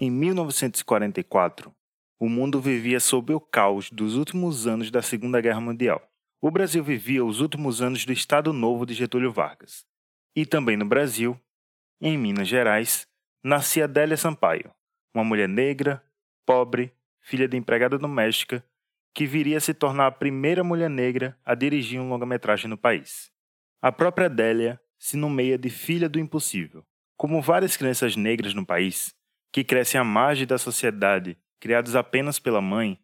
Em 1944, o mundo vivia sob o caos dos últimos anos da Segunda Guerra Mundial. O Brasil vivia os últimos anos do Estado Novo de Getúlio Vargas. E também no Brasil, em Minas Gerais, nascia Adélia Sampaio, uma mulher negra, pobre, filha de empregada doméstica, que viria a se tornar a primeira mulher negra a dirigir um longa-metragem no país. A própria Adélia se nomeia de filha do impossível. Como várias crianças negras no país, que crescem à margem da sociedade, criadas apenas pela mãe,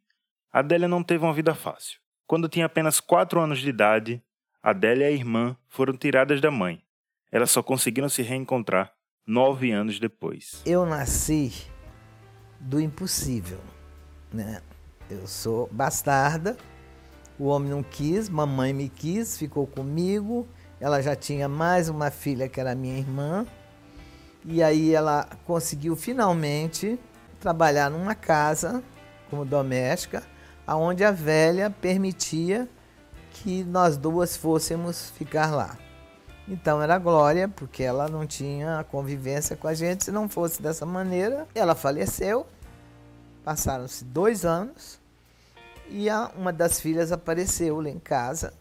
Adélia não teve uma vida fácil. Quando tinha apenas 4 anos de idade, Adélia e a irmã foram tiradas da mãe. Elas só conseguiram se reencontrar nove anos depois. Eu nasci do impossível, né? Eu sou bastarda, o homem não quis, mamãe me quis, ficou comigo. Ela já tinha mais uma filha que era minha irmã. E aí ela conseguiu finalmente trabalhar numa casa como doméstica aonde a velha permitia que nós duas fôssemos ficar lá. Então era Glória, porque ela não tinha convivência com a gente se não fosse dessa maneira. Ela faleceu, passaram-se dois anos e uma das filhas apareceu lá em casa,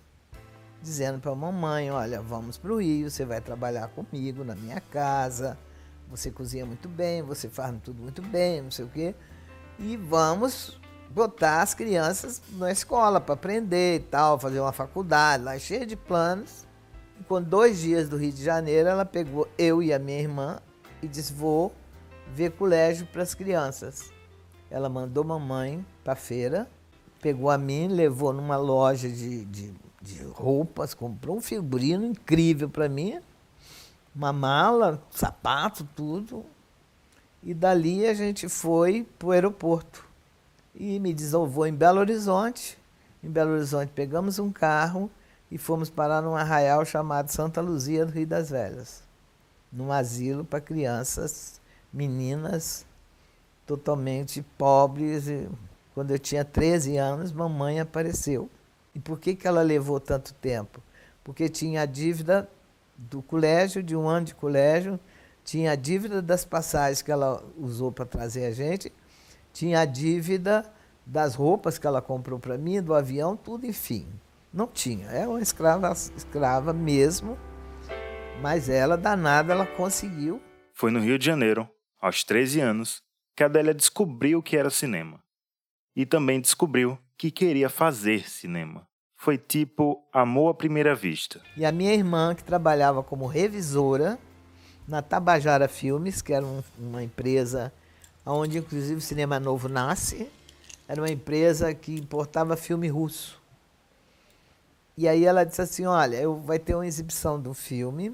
dizendo para a mamãe: Olha, vamos para o Rio, você vai trabalhar comigo na minha casa, você cozinha muito bem, você faz tudo muito bem, não sei o quê, e vamos botar as crianças na escola para aprender e tal, fazer uma faculdade lá, cheia de planos. E com dois dias do Rio de Janeiro, ela pegou eu e a minha irmã e disse: Vou ver colégio para as crianças. Ela mandou mamãe para feira, pegou a mim, levou numa loja de, de, de roupas, comprou um figurino incrível para mim, uma mala, sapato, tudo. E dali a gente foi para o aeroporto e me desovou em Belo Horizonte. Em Belo Horizonte pegamos um carro e fomos parar num arraial chamado Santa Luzia do Rio das Velhas, num asilo para crianças, meninas totalmente pobres. E quando eu tinha 13 anos, mamãe apareceu. E por que, que ela levou tanto tempo? Porque tinha a dívida do colégio, de um ano de colégio, tinha a dívida das passagens que ela usou para trazer a gente tinha a dívida das roupas que ela comprou para mim, do avião, tudo, enfim. Não tinha. É uma escrava, escrava mesmo, mas ela, danada, ela conseguiu. Foi no Rio de Janeiro, aos 13 anos, que a Adélia descobriu que era cinema. E também descobriu que queria fazer cinema. Foi tipo amor à primeira vista. E a minha irmã, que trabalhava como revisora na Tabajara Filmes, que era um, uma empresa onde inclusive o Cinema Novo nasce. Era uma empresa que importava filme russo. E aí ela disse assim, olha, eu, vai ter uma exibição do filme.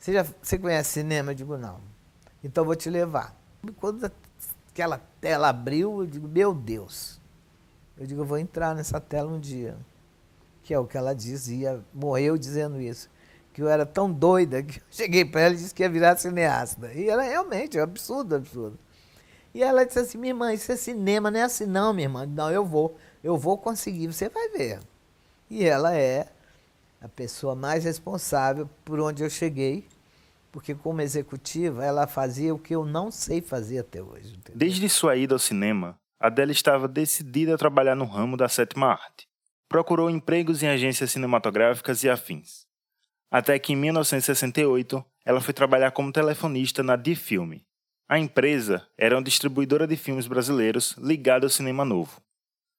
Você, já, você conhece cinema? Eu digo, não. Então vou te levar. Quando aquela tela abriu, eu digo, meu Deus. Eu digo, eu vou entrar nessa tela um dia. Que é o que ela dizia, morreu dizendo isso que eu era tão doida que eu cheguei para ela e disse que ia virar cineasta. E ela realmente, é absurdo, absurdo. E ela disse assim, minha irmã, isso é cinema, não é assim não, minha irmã. Não, eu vou, eu vou conseguir, você vai ver. E ela é a pessoa mais responsável por onde eu cheguei, porque como executiva ela fazia o que eu não sei fazer até hoje. Entendeu? Desde sua ida ao cinema, Adela estava decidida a trabalhar no ramo da sétima arte. Procurou empregos em agências cinematográficas e afins até que em 1968 ela foi trabalhar como telefonista na Difilme. A empresa era uma distribuidora de filmes brasileiros ligada ao cinema novo.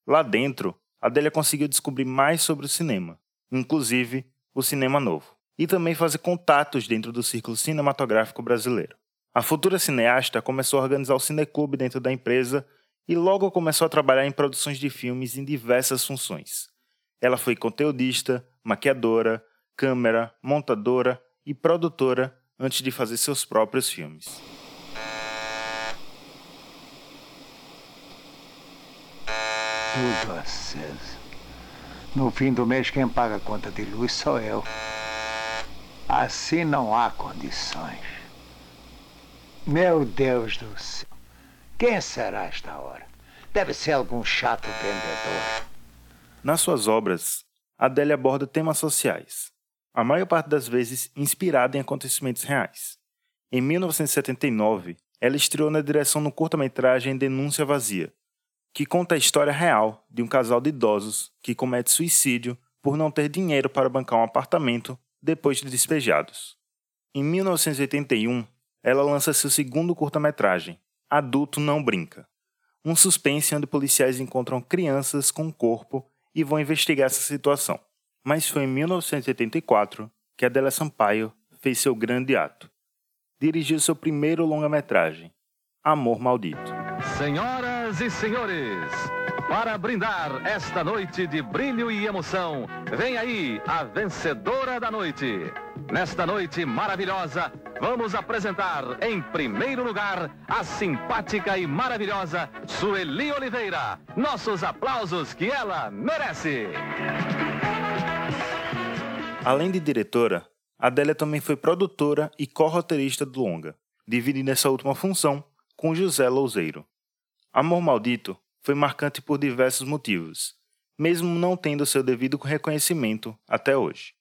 Lá dentro, Adélia conseguiu descobrir mais sobre o cinema, inclusive o cinema novo, e também fazer contatos dentro do círculo cinematográfico brasileiro. A futura cineasta começou a organizar o cineclube dentro da empresa e logo começou a trabalhar em produções de filmes em diversas funções. Ela foi conteudista, maquiadora, câmera, montadora e produtora antes de fazer seus próprios filmes. Tudo aceso. No fim do mês, quem paga a conta de luz sou eu. Assim não há condições. Meu Deus do céu. Quem será esta hora? Deve ser algum chato vendedor. Nas suas obras, Adélia aborda temas sociais, a maior parte das vezes inspirada em acontecimentos reais. Em 1979, ela estreou na direção no curta-metragem Denúncia Vazia, que conta a história real de um casal de idosos que comete suicídio por não ter dinheiro para bancar um apartamento depois de despejados. Em 1981, ela lança seu segundo curta-metragem, Adulto Não Brinca, um suspense onde policiais encontram crianças com corpo e vão investigar essa situação. Mas foi em 1984 que Adela Sampaio fez seu grande ato. Dirigiu seu primeiro longa-metragem, Amor Maldito. Senhoras e senhores, para brindar esta noite de brilho e emoção, vem aí a vencedora da noite. Nesta noite maravilhosa, vamos apresentar em primeiro lugar a simpática e maravilhosa Sueli Oliveira. Nossos aplausos que ela merece. Além de diretora, Adélia também foi produtora e co-roteirista do longa, dividindo essa última função com José Louzeiro. Amor Maldito foi marcante por diversos motivos, mesmo não tendo seu devido reconhecimento até hoje.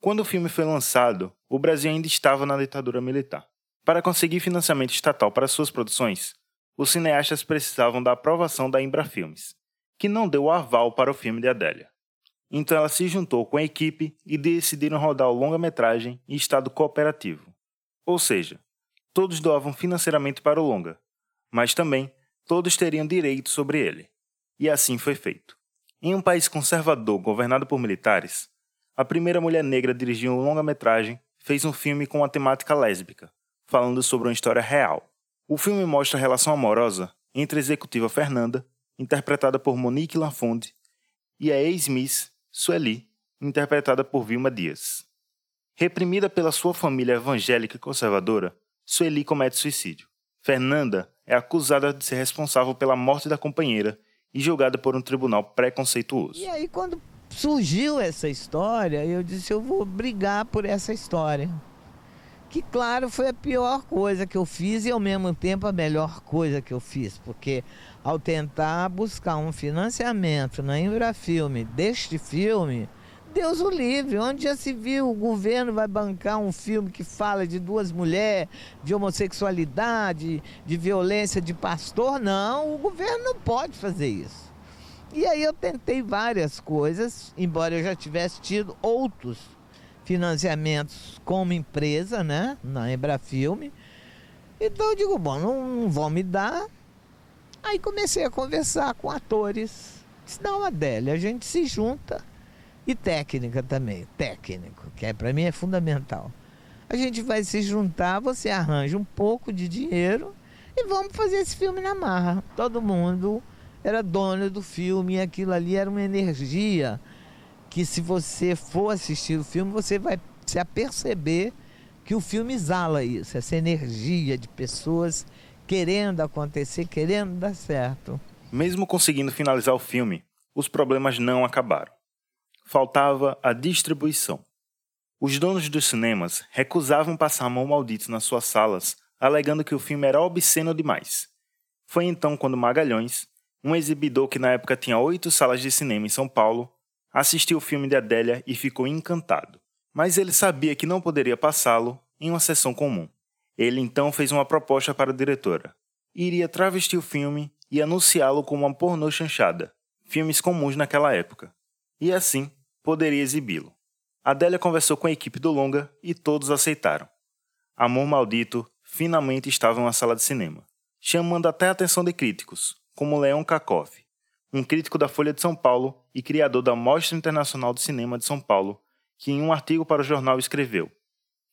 Quando o filme foi lançado, o Brasil ainda estava na ditadura militar. Para conseguir financiamento estatal para suas produções, os cineastas precisavam da aprovação da Embrafilmes, que não deu aval para o filme de Adélia. Então ela se juntou com a equipe e decidiram rodar o longa-metragem em estado cooperativo. Ou seja, todos doavam financeiramente para o longa, mas também todos teriam direito sobre ele. E assim foi feito. Em um país conservador governado por militares, a primeira mulher negra a dirigir um longa-metragem fez um filme com uma temática lésbica, falando sobre uma história real. O filme mostra a relação amorosa entre a executiva Fernanda, interpretada por Monique Lafonde, e a ex-miss Sueli, interpretada por Vilma Dias. Reprimida pela sua família evangélica conservadora, Sueli comete suicídio. Fernanda é acusada de ser responsável pela morte da companheira e julgada por um tribunal preconceituoso. E aí, quando surgiu essa história, eu disse: eu vou brigar por essa história. Que, claro, foi a pior coisa que eu fiz e, ao mesmo tempo, a melhor coisa que eu fiz, porque ao tentar buscar um financiamento na Embrafilme deste filme, Deus o livre, onde já se viu o governo vai bancar um filme que fala de duas mulheres, de homossexualidade, de violência de pastor? Não, o governo não pode fazer isso. E aí eu tentei várias coisas, embora eu já tivesse tido outros financiamentos como empresa, né, na Embrafilme. Então eu digo, bom, não, não vão me dar. Aí comecei a conversar com atores. Disse, não, Adélia, a gente se junta e técnica também, técnico, que é, para mim é fundamental. A gente vai se juntar, você arranja um pouco de dinheiro e vamos fazer esse filme na marra. Todo mundo era dono do filme e aquilo ali era uma energia que se você for assistir o filme, você vai se aperceber que o filme exala isso, essa energia de pessoas querendo acontecer, querendo dar certo. Mesmo conseguindo finalizar o filme, os problemas não acabaram faltava a distribuição. Os donos dos cinemas recusavam passar mão maldita nas suas salas, alegando que o filme era obsceno demais. Foi então quando Magalhães, um exibidor que na época tinha oito salas de cinema em São Paulo, assistiu o filme de Adélia e ficou encantado. Mas ele sabia que não poderia passá-lo em uma sessão comum. Ele então fez uma proposta para a diretora. Iria travestir o filme e anunciá-lo como uma pornô chanchada, filmes comuns naquela época. E assim, poderia exibi-lo. Adélia conversou com a equipe do longa e todos aceitaram. Amor Maldito finalmente estava em uma sala de cinema, chamando até a atenção de críticos, como Leon Kakov, um crítico da Folha de São Paulo e criador da Mostra Internacional de Cinema de São Paulo, que em um artigo para o jornal escreveu: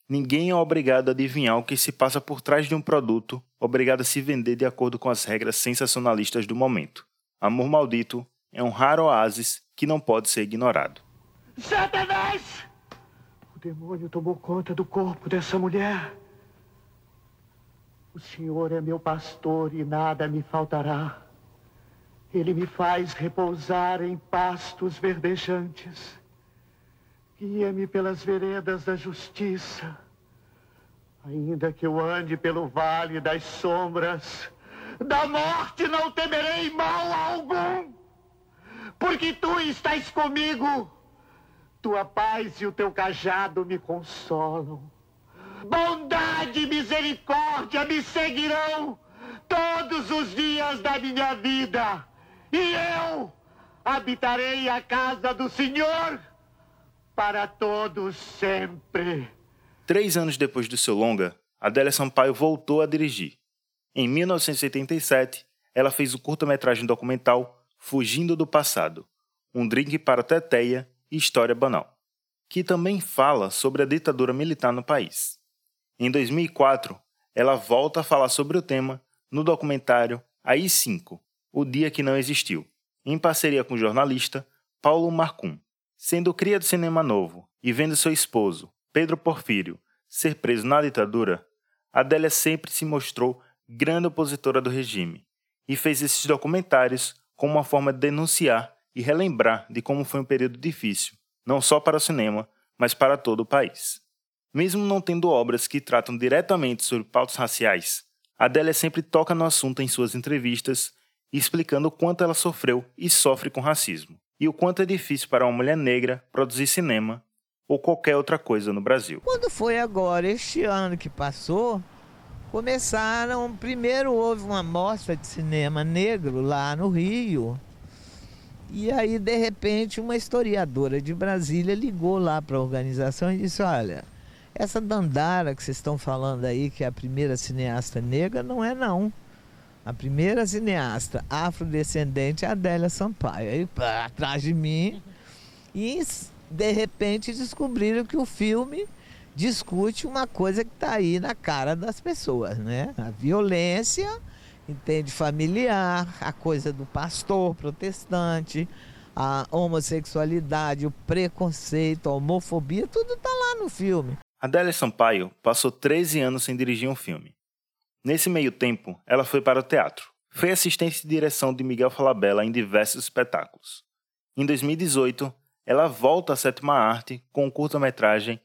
Ninguém é obrigado a adivinhar o que se passa por trás de um produto, obrigado a se vender de acordo com as regras sensacionalistas do momento. Amor Maldito é um raro oásis que não pode ser ignorado. Satanás! O demônio tomou conta do corpo dessa mulher. O Senhor é meu pastor e nada me faltará. Ele me faz repousar em pastos verdejantes. Guia-me pelas veredas da justiça. Ainda que eu ande pelo vale das sombras, da morte não temerei mal algum, porque tu estás comigo. Tua paz e o teu cajado me consolam. bondade e misericórdia me seguirão todos os dias da minha vida, e eu habitarei a casa do Senhor para todos sempre. Três anos depois do seu longa, Adélia Sampaio voltou a dirigir. Em 1987, ela fez o curta-metragem documental Fugindo do Passado, um drink para teteia e história banal, que também fala sobre a ditadura militar no país. Em 2004, ela volta a falar sobre o tema no documentário AI-5, O Dia que Não Existiu, em parceria com o jornalista Paulo Marcum. Sendo cria do cinema novo e vendo seu esposo, Pedro Porfírio, ser preso na ditadura, Adélia sempre se mostrou grande opositora do regime e fez esses documentários como uma forma de denunciar e relembrar de como foi um período difícil, não só para o cinema, mas para todo o país. Mesmo não tendo obras que tratam diretamente sobre pautas raciais, Adélia sempre toca no assunto em suas entrevistas, explicando o quanto ela sofreu e sofre com racismo, e o quanto é difícil para uma mulher negra produzir cinema ou qualquer outra coisa no Brasil. Quando foi agora, este ano que passou, começaram. Primeiro houve uma mostra de cinema negro lá no Rio. E aí, de repente, uma historiadora de Brasília ligou lá para a organização e disse: Olha, essa Dandara que vocês estão falando aí, que é a primeira cineasta negra, não é não. A primeira cineasta afrodescendente é Adélia Sampaio. Aí, pá, atrás de mim. E, de repente, descobriram que o filme discute uma coisa que está aí na cara das pessoas, né? A violência, entende, familiar, a coisa do pastor protestante, a homossexualidade, o preconceito, a homofobia, tudo está lá no filme. Adélia Sampaio passou 13 anos sem dirigir um filme. Nesse meio tempo, ela foi para o teatro. Foi assistente de direção de Miguel Falabella em diversos espetáculos. Em 2018, ela volta à sétima arte com o curta-metragem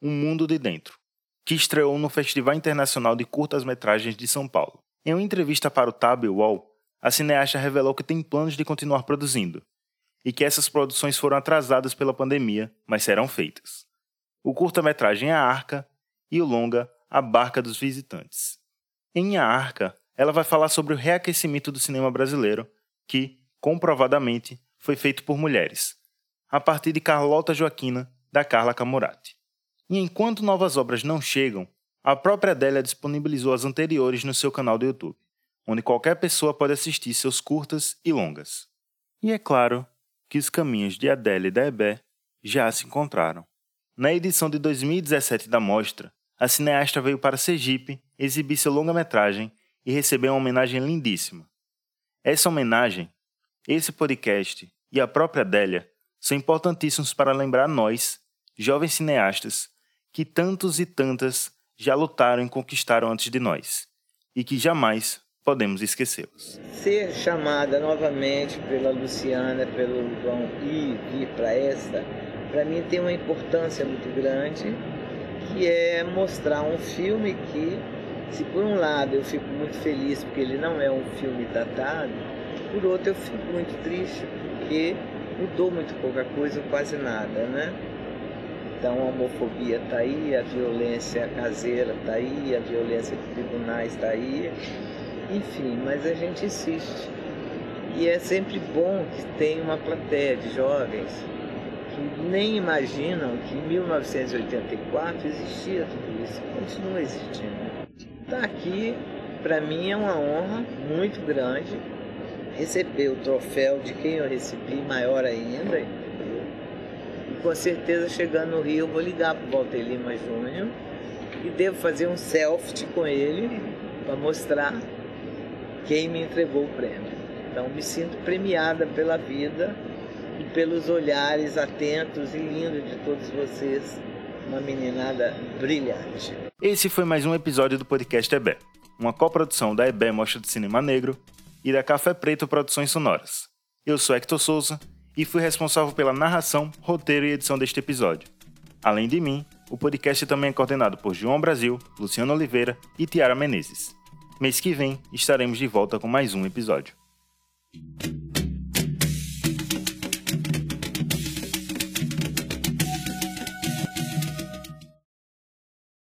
Um Mundo de Dentro, que estreou no Festival Internacional de Curtas-Metragens de São Paulo. Em uma entrevista para o Tab Wall, a cineasta revelou que tem planos de continuar produzindo e que essas produções foram atrasadas pela pandemia, mas serão feitas o curta-metragem A Arca e o longa A Barca dos Visitantes. Em A Arca, ela vai falar sobre o reaquecimento do cinema brasileiro, que, comprovadamente, foi feito por mulheres, a partir de Carlota Joaquina, da Carla Camurati. E enquanto novas obras não chegam, a própria Adélia disponibilizou as anteriores no seu canal do YouTube, onde qualquer pessoa pode assistir seus curtas e longas. E é claro que os caminhos de Adélia e da Ebé já se encontraram. Na edição de 2017 da mostra, a cineasta veio para Sergipe exibir seu longa-metragem e receber uma homenagem lindíssima. Essa homenagem, esse podcast e a própria Adélia são importantíssimos para lembrar nós, jovens cineastas, que tantos e tantas já lutaram e conquistaram antes de nós, e que jamais podemos esquecê-los. Ser chamada novamente pela Luciana, pelo João e vir para esta para mim tem uma importância muito grande, que é mostrar um filme que, se por um lado eu fico muito feliz porque ele não é um filme datado, por outro eu fico muito triste porque mudou muito pouca coisa, quase nada, né? Então a homofobia está aí, a violência caseira está aí, a violência de tribunais está aí, enfim, mas a gente insiste. E é sempre bom que tenha uma plateia de jovens que nem imaginam que em 1984 existia tudo isso, continua existindo. Estar tá aqui, para mim, é uma honra muito grande receber o troféu de quem eu recebi, maior ainda. E com certeza, chegando no Rio, eu vou ligar para o Walter Lima Júnior e devo fazer um selfie com ele para mostrar quem me entregou o prêmio. Então, me sinto premiada pela vida e pelos olhares atentos e lindos de todos vocês. Uma meninada brilhante. Esse foi mais um episódio do podcast EBE, uma coprodução da EBE Mostra de Cinema Negro e da Café Preto Produções Sonoras. Eu sou Hector Souza e fui responsável pela narração, roteiro e edição deste episódio. Além de mim, o podcast também é coordenado por João Brasil, Luciano Oliveira e Tiara Menezes. Mês que vem estaremos de volta com mais um episódio.